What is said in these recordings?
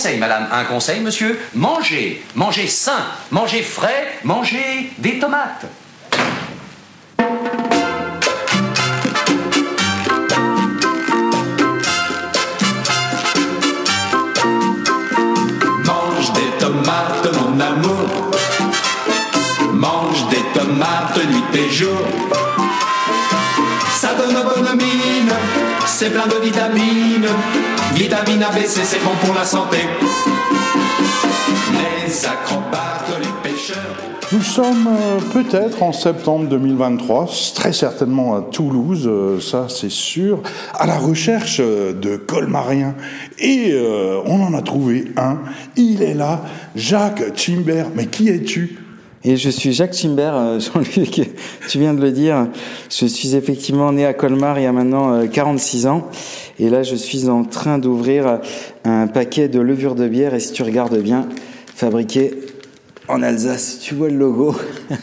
conseil, madame, un conseil, monsieur. Mangez, mangez sain, mangez frais, mangez des tomates. Mange des tomates, mon amour. Mange des tomates nuit et jour. Ça donne bonne mine, c'est plein de vitamines. Vitamine ABC, c'est bon pour la santé. Les acrobates, les pêcheurs. Nous sommes euh, peut-être en septembre 2023, très certainement à Toulouse, euh, ça c'est sûr, à la recherche euh, de colmariens. Et on en a trouvé un. Il est là, Jacques Chimbert. Mais qui es-tu? Et je suis Jacques Chimbert, euh, Jean-Luc, tu viens de le dire. Je suis effectivement né à Colmar il y a maintenant euh, 46 ans. Et là, je suis en train d'ouvrir un paquet de levure de bière. Et si tu regardes bien, fabriqué en Alsace. Tu vois le logo?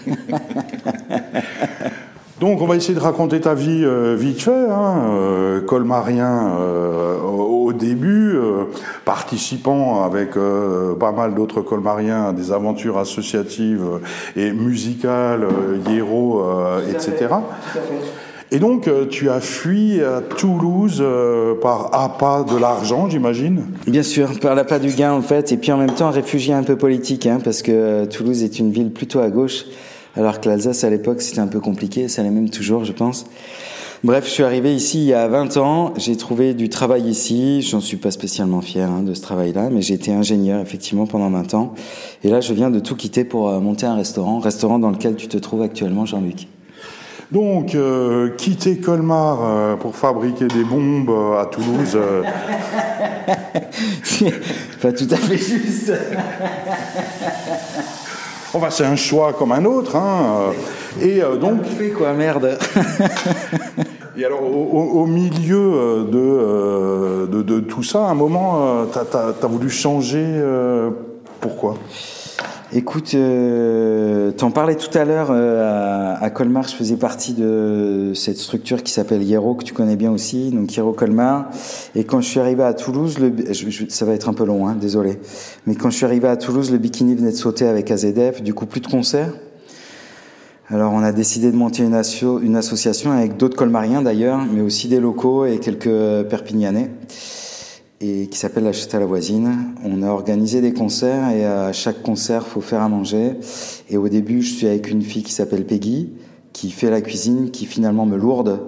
Donc, on va essayer de raconter ta vie euh, vite fait. Hein, euh, colmarien euh, au au début, euh, participant avec euh, pas mal d'autres colmariens à des aventures associatives euh, et musicales, euh, hiéro, euh, etc. Et donc, euh, tu as fui à Toulouse euh, par appât de l'argent, j'imagine? Bien sûr, par l'appât du gain en fait, et puis en même temps réfugié un peu politique, hein, parce que euh, Toulouse est une ville plutôt à gauche, alors que l'Alsace à l'époque c'était un peu compliqué, ça l'est même toujours je pense. Bref, je suis arrivé ici il y a 20 ans, j'ai trouvé du travail ici, j'en suis pas spécialement fier hein, de ce travail-là, mais j'ai été ingénieur effectivement pendant 20 ans, et là je viens de tout quitter pour euh, monter un restaurant, restaurant dans lequel tu te trouves actuellement Jean-Luc. Donc, euh, quitter Colmar euh, pour fabriquer des bombes euh, à Toulouse, pas tout à fait juste. enfin, c'est un choix comme un autre. Hein, euh. et euh, donc, fait quoi, merde et alors, au, milieu euh, de, euh, de, de tout ça, à un moment, tu as, voulu changer. euh, pourquoi? Écoute, euh, t'en parlais tout à l'heure euh, à, Colmar, je faisais partie de cette structure qui s'appelle Hiero, que tu connais bien aussi, donc Hiero Colmar. Et quand je suis arrivé à Toulouse, le, je- je- ça va être un peu long, hein, désolé. Mais quand je suis arrivé à Toulouse, le bikini venait de sauter avec AZF, du coup plus de concerts. Alors on a décidé de monter une association avec d'autres colmariens d'ailleurs, mais aussi des locaux et quelques perpignanais, et qui s'appelle La Chute à la voisine. On a organisé des concerts et à chaque concert, faut faire à manger. Et au début, je suis avec une fille qui s'appelle Peggy, qui fait la cuisine, qui finalement me lourde.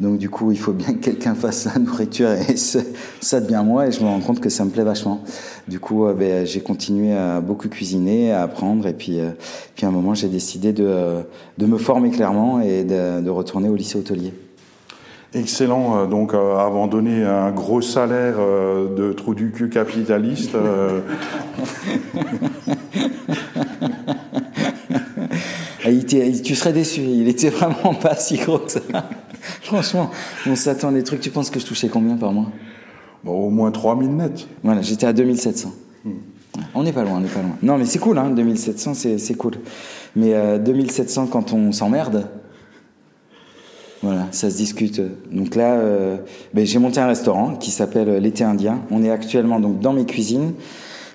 Donc du coup, il faut bien que quelqu'un fasse la nourriture et ça devient moi et je me rends compte que ça me plaît vachement. Du coup, euh, ben, j'ai continué à beaucoup cuisiner, à apprendre et puis, euh, puis à un moment, j'ai décidé de, de me former clairement et de retourner au lycée hôtelier. Excellent, euh, donc euh, abandonner un gros salaire euh, de trou du cul capitaliste. Ah, était- tu serais déçu, il était vraiment pas si gros que ça. Franchement, on s'attend à des trucs. Tu penses que je touchais combien par mois? Bon, au moins 3000 nets. Voilà, j'étais à 2700. On n'est pas loin, on n'est pas loin. Non, mais c'est cool, hein, 2700, c'est c'est cool. Mais euh, 2700 quand on s'emmerde, voilà, ça se discute. Donc là, euh, ben, j'ai monté un restaurant qui s'appelle L'été indien. On est actuellement donc dans mes cuisines.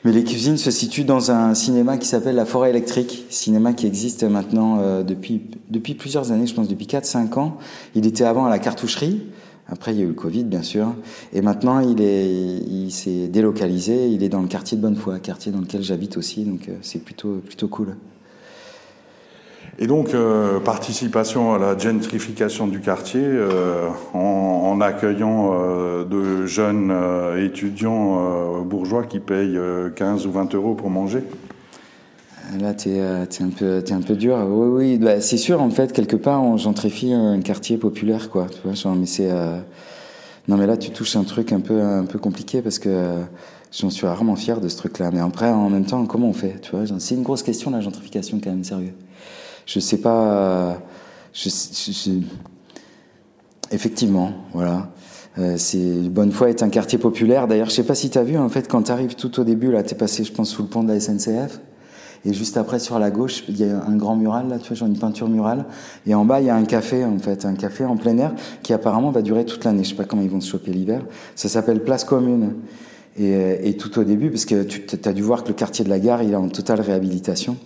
Mais les cuisines se situent dans un cinéma qui s'appelle La Forêt électrique, cinéma qui existe maintenant euh, depuis, depuis plusieurs années, je pense depuis 4-5 ans. Il était avant à la cartoucherie, après il y a eu le Covid bien sûr, et maintenant il est, il s'est délocalisé, il est dans le quartier de Bonnefoy, quartier dans lequel j'habite aussi, donc euh, c'est plutôt, plutôt cool. Et donc, euh, participation à la gentrification du quartier euh, en, en accueillant euh, de jeunes euh, étudiants euh, bourgeois qui payent euh, 15 ou 20 euros pour manger. Là, t'es euh, t'es un peu, t'es un peu dur. Oui, oui. Bah, c'est sûr, en fait, quelque part, on gentrifie un quartier populaire, quoi. Tu vois, genre, mais c'est. euh, Non, mais là, tu touches un truc un peu, un peu compliqué parce que euh, j'en suis rarement fier de ce truc-là. Mais après, en même temps, comment on fait? Tu vois, c'est une grosse question la gentrification, quand même, sérieux. Je sais pas. Je, je- je- Effectivement, voilà. Euh, c'est Bonnefoy est un quartier populaire. D'ailleurs, je sais pas si tu as vu, en fait, quand tu arrives tout au début, là, t'es passé, je pense, sous le pont de la SNCF. Et juste après, sur la gauche, il y a un grand mural, là, tu vois, genre une peinture murale. Et en bas, il y a un café, en fait, un café en plein air qui apparemment va durer toute l'année. Je sais pas comment ils vont se choper l'hiver. Ça s'appelle Place Commune. Et, et, tout au début, parce que tu as dû voir que le quartier de la gare, il est en totale réhabilitation.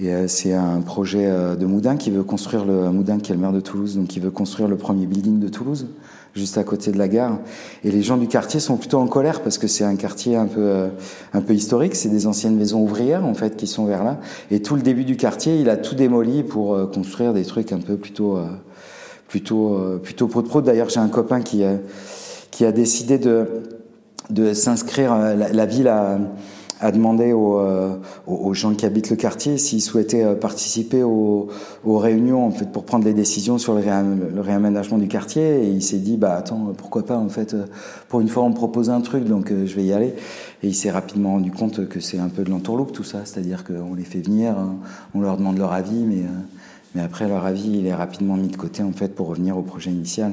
Et euh, c'est un projet euh, de Moudin qui veut construire le Moudin qui est le maire de Toulouse, donc qui veut construire le premier building de Toulouse, juste à côté de la gare. Et les gens du quartier sont plutôt en colère parce que c'est un quartier un peu euh, un peu historique. C'est des anciennes maisons ouvrières en fait qui sont vers là. Et tout le début du quartier, il a tout démoli pour construire des trucs un peu plutôt plutôt plutôt pro de pro. D'ailleurs, j'ai un copain qui qui a décidé de de s'inscrire. La, la, ville a, a demandé aux, euh, aux, gens qui habitent le quartier s'ils souhaitaient euh, participer aux, réunions en fait pour prendre les décisions sur le, réaménagement du quartier. Et il s'est dit bah attends pourquoi pas en fait pour une fois on me propose un truc donc euh, je vais y aller. Et il s'est rapidement rendu compte que c'est un peu de l'entourloupe tout ça, c'est-à-dire qu'on les fait venir, hein, on leur demande leur avis, mais mais après leur avis il est rapidement mis de côté en fait pour revenir au projet initial.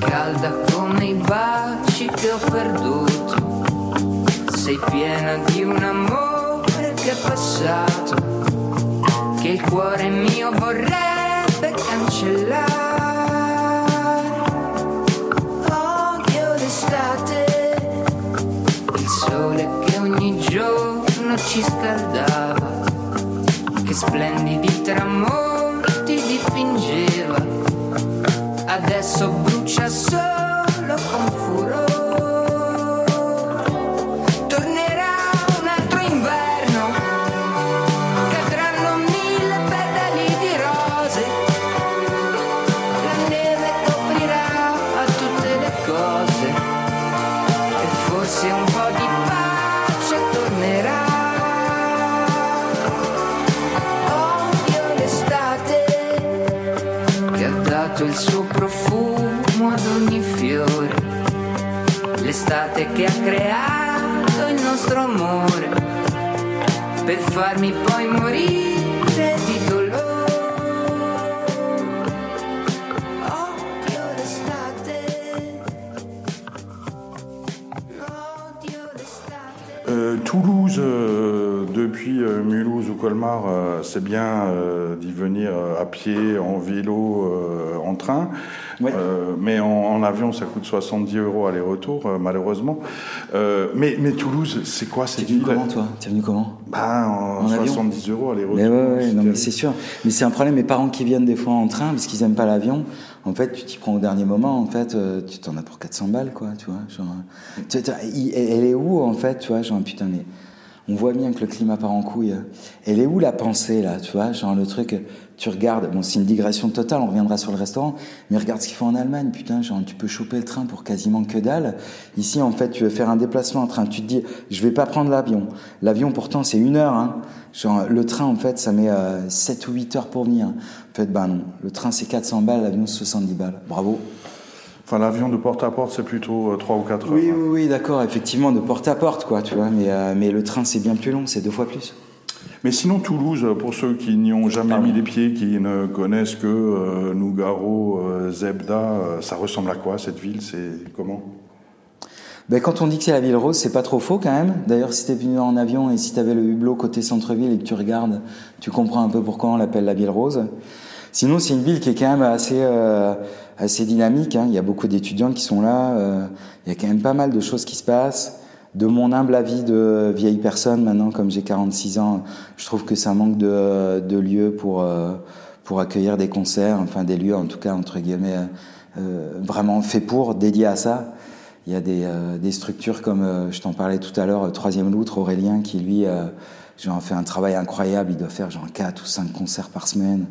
Calda come i baci che ho perduto. Sei piena di un amore che è passato. Che il cuore mio vorrebbe cancellare. Odio l'estate, il sole che ogni giorno ci scaldava. Che splendidi tramonti dipingeva. Adesso brucia solo l'estate che ha creato il nostro amore, per farmi poi morire di dolore. Odio l'estate, odio l'estate. Euh, Toulouse, euh, depuis euh, Mulhouse ou Colmar, c'est bien d'y venir à pied, en vélo, en train. Ouais. Euh, mais en, en avion, ça coûte 70 euros aller-retour, euh, malheureusement. Euh, mais, mais Toulouse, c'est quoi T'es cette venu ville comment toi? T'es venu comment? Bah, en, En avion 70 euros aller-retour. Mais ouais, ouais, non, mais c'est sûr. Mais c'est un problème. Mes parents qui viennent des fois en train parce qu'ils aiment pas l'avion. En fait, tu t'y prends au dernier moment. En fait, euh, tu t'en as pour 400 balles, quoi. Tu vois. Genre, euh, tu- tu- elle est où en fait, tu vois Genre putain, mais on voit bien que le climat part en couille. Elle est où la pensée là, tu vois Genre le truc. Tu regardes. Bon, c'est une digression totale. On reviendra sur le restaurant. Mais regarde ce qu'ils font en Allemagne, putain. Genre, tu peux choper le train pour quasiment que dalle. Ici, en fait, tu veux faire un déplacement en train. Tu te dis, je vais pas prendre l'avion. L'avion, pourtant, c'est une heure. Hein. Genre, le train, en fait, ça met euh, 7 ou 8 heures pour venir. En fait, bah non. Le train, c'est 400 balles, l'avion, c'est 70 balles. Bravo. Enfin, l'avion de porte à porte, c'est plutôt euh, 3 ou 4 heures. Oui, hein. oui, oui, d'accord, effectivement, de porte à porte, quoi, tu vois. Mais, euh, mais le train, c'est bien plus long, c'est deux fois plus. Mais sinon, Toulouse, pour ceux qui n'y ont jamais Pardon. mis les pieds, qui ne connaissent que euh, Nougaro, euh, Zebda, euh, ça ressemble à quoi cette ville? C'est comment? Ben, quand on dit que c'est la ville rose, c'est pas trop faux quand même. D'ailleurs, si t'es venu en avion et si t'avais le hublot côté centre-ville et que tu regardes, tu comprends un peu pourquoi on l'appelle la ville rose. Sinon, c'est une ville qui est quand même assez euh, assez dynamique. Hein. Il y a beaucoup d'étudiants qui sont là. euh, il y a quand même pas mal de choses qui se passent. De mon humble avis de vieille personne, maintenant, comme j'ai 46 ans, je trouve que ça manque de, de lieux pour euh, pour accueillir des concerts, enfin des lieux, en tout cas entre guillemets, euh, vraiment faits pour, dédiés à ça. Il y a des, euh, des structures comme, euh, je t'en parlais tout à l'heure, euh, Troisième Loutre, Aurélien, qui lui, genre, fait un travail incroyable. Il doit faire genre 4 ou 5 concerts par semaine.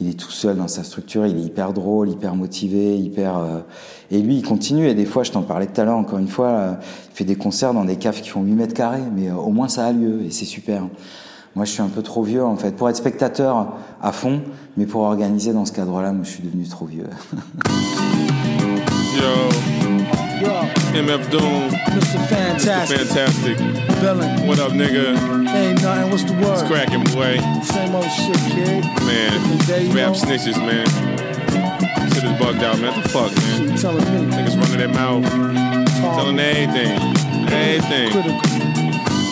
Il est tout seul dans sa structure. Il est hyper drôle, hyper motivé, hyper. euh, Et lui, il continue. Et des fois, je t'en parlais tout à l'heure, encore une fois, euh, il fait des concerts dans des caves qui font 8 mètres carrés. Mais euh, au moins, ça a lieu et c'est super. Moi, je suis un peu trop vieux, en fait, pour être spectateur à fond, mais pour organiser dans ce cadre-là, moi, je suis devenu trop vieux. MF Doom, Mr. Fantastic. fantastic. Villain. What up, nigga? Ain't nothing. What's the word? It's cracking, boy. Same old shit, kid. Man, day, rap know? snitches, man. Shit is bugged out, man. What the fuck, man? Telling me. Niggas running their mouth, telling everything, everything. Critical.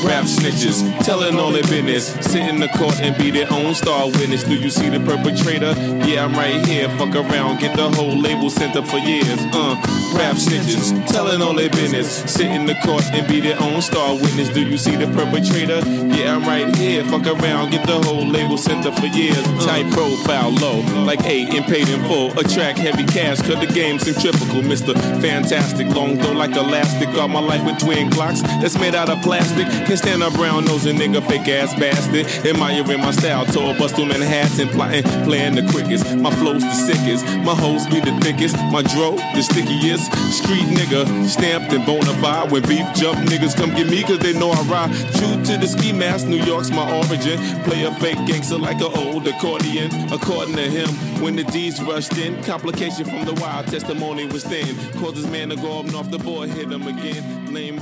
Rap snitches, telling all their business. Sit in the court and be their own star witness. Do you see the perpetrator? Yeah, I'm right here. Fuck around, get the whole label sent up for years. Uh, rap snitches, telling all their business. Sit in the court and be their own star witness. Do you see the perpetrator? Yeah, I'm right here. Fuck around, get the whole label sent up for years. Uh, Tight profile, low, like eight and paid in full. Attract heavy cash, cut the game centrifugal. Mr. Fantastic, long though like elastic. All my life with twin clocks that's made out of plastic. Can't stand a brown nosing nigga, fake ass bastard. Admiring my ear in my style, tall bust on Manhattan, plotting, playing the quickest. My flow's the sickest, my hoes be the thickest. My dro, the stickiest. Street nigga, stamped and bona fide. When beef jump, niggas come get me cause they know I ride. True to the ski mask, New York's my origin. Play a fake gangster like an old accordion. According to him, when the rushed in, complication from the wild testimony was man to go up the hit him again. Mais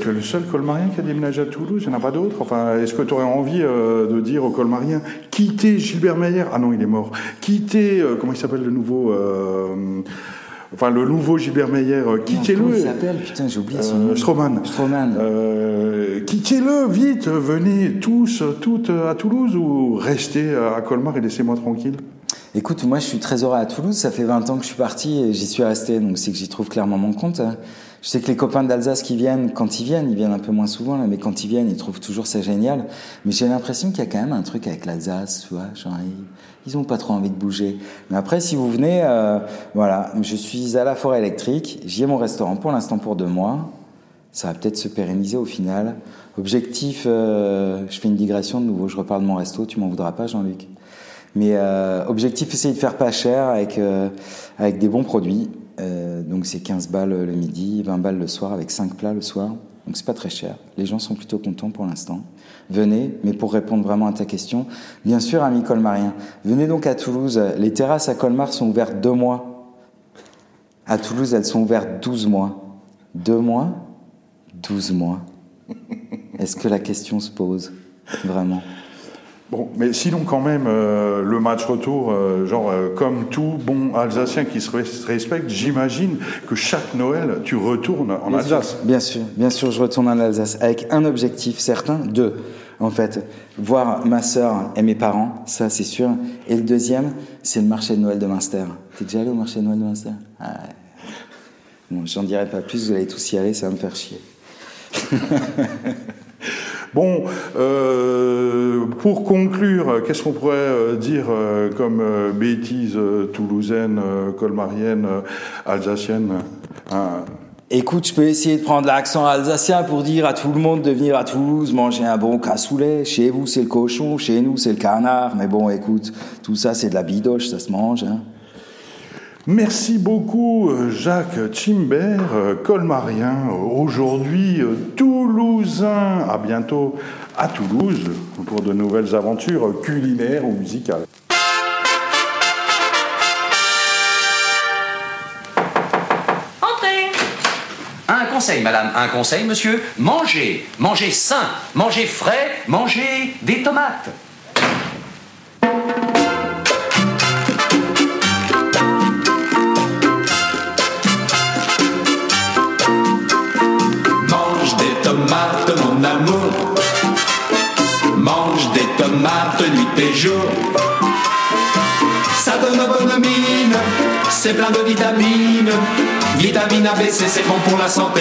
tu es le seul colmarien qui a déménagé à Toulouse, il n'y en a pas d'autres? Enfin, est-ce que tu aurais envie euh, de dire aux colmariens, quittez Gilbert Meyer? Ah non, il est mort. Quittez, euh, comment il s'appelle le nouveau euh, Enfin, le nouveau Gilbert Meyer, euh, Comment il quittez-le. s'appelle? Putain, j'ai oublié son Euh, nom. Stroman. Stroman. Euh, quittez-le, vite, venez tous, toutes à Toulouse ou restez à Colmar et laissez-moi tranquille. Écoute, moi je suis très heureux à Toulouse, ça fait 20 ans que je suis parti et j'y suis resté, donc c'est que j'y trouve clairement mon compte. Je sais que les copains d'Alsace qui viennent, quand ils viennent, ils viennent un peu moins souvent, là, mais quand ils viennent, ils trouvent toujours ça génial. Mais j'ai l'impression qu'il y a quand même un truc avec l'Alsace, tu vois, genre ils, ils ont pas trop envie de bouger. Mais après, si vous venez, euh, voilà, je suis à la forêt électrique, j'y ai mon restaurant pour l'instant pour deux mois. Ça va peut-être se pérenniser au final. Objectif, euh, je fais une digression de nouveau, je reparle de mon resto, tu m'en voudras pas Jean-Luc. Mais euh, objectif, essayer de faire pas cher avec, euh, avec des bons produits. Euh, donc c'est 15 balles le midi, 20 balles le soir avec 5 plats le soir. Donc c'est pas très cher. Les gens sont plutôt contents pour l'instant. Venez, mais pour répondre vraiment à ta question, bien sûr, ami colmarien, venez donc à Toulouse. Les terrasses à Colmar sont ouvertes deux mois. À Toulouse, elles sont ouvertes 12 mois. Deux mois? 12 mois. Est-ce que la question se pose Vraiment? Bon, mais sinon quand même, euh, le match retour, euh, genre euh, comme tout bon Alsacien qui se res- respecte, j'imagine que chaque Noël, tu retournes en Bien Alsace. sûr, bien sûr, bien sûr, je retourne en Alsace avec un objectif certain, deux, en fait, voir ma sœur et mes parents, ça c'est sûr. Et le deuxième, c'est le marché de Noël de Münster. T'es déjà allé au marché de Noël de Münster? Ah ouais. Bon, j'en dirai pas plus, vous allez tous y aller, ça va me faire chier. Bon, euh, pour conclure, qu'est-ce qu'on pourrait euh, dire euh, comme bêtise toulousaine, colmarienne, alsacienne hein? Écoute, je peux essayer de prendre l'accent alsacien pour dire à tout le monde de venir à Toulouse manger un bon cassoulet. Chez vous, c'est le cochon, chez nous, c'est le canard. Mais bon, écoute, tout ça, c'est de la bidoche, ça se mange. Hein. Merci beaucoup euh, Jacques Chimbert, euh, colmarien, euh, aujourd'hui toulousain. À bientôt à Toulouse pour de nouvelles aventures culinaires ou musicales. Entrez Un conseil, madame, un conseil, monsieur. Mangez, mangez sain, mangez frais, mangez des tomates. C'est plein de vitamines. Vitamine ABC, c'est bon pour la santé.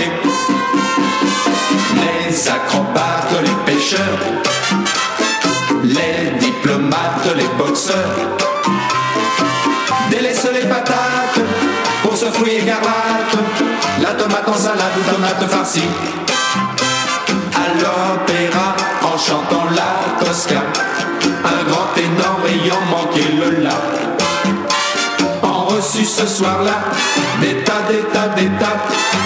Les acrobates, les pêcheurs, les diplomates, les boxeurs. Délaisse les patates pour ce fruit écarlate. La tomate en salade ou tomate farcie. À l'opéra en chantant la Tosca. Ce soir-là, des tas, des tas, des tas.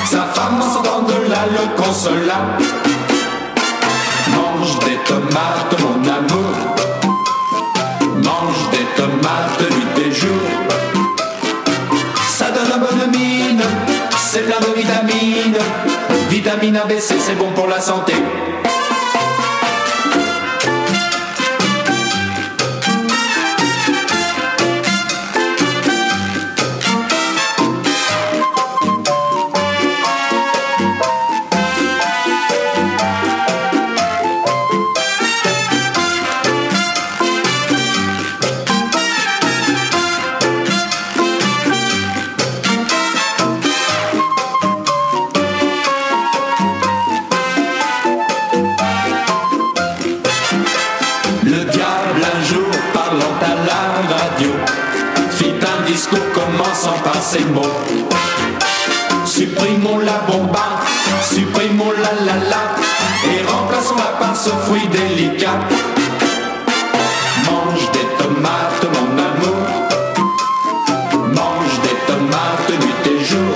Sa femme en sortant de là le consola. Mange des tomates, mon amour. Mange des tomates nuit et jour. Ça donne la bonne mine, c'est plein de vitamines. Vitamine ABC, c'est bon pour la santé. Supprimons la bomba, supprimons la la la, et remplaçons-la par ce fruit délicat. Mange des tomates, mon amour. Mange des tomates nuit et jour.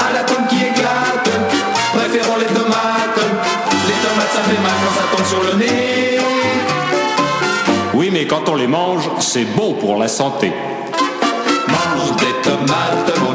À la tombe qui éclate, préférons les tomates. Les tomates ça fait mal quand ça tombe sur le nez. Oui, mais quand on les mange, c'est bon pour la santé. tomate, tomate.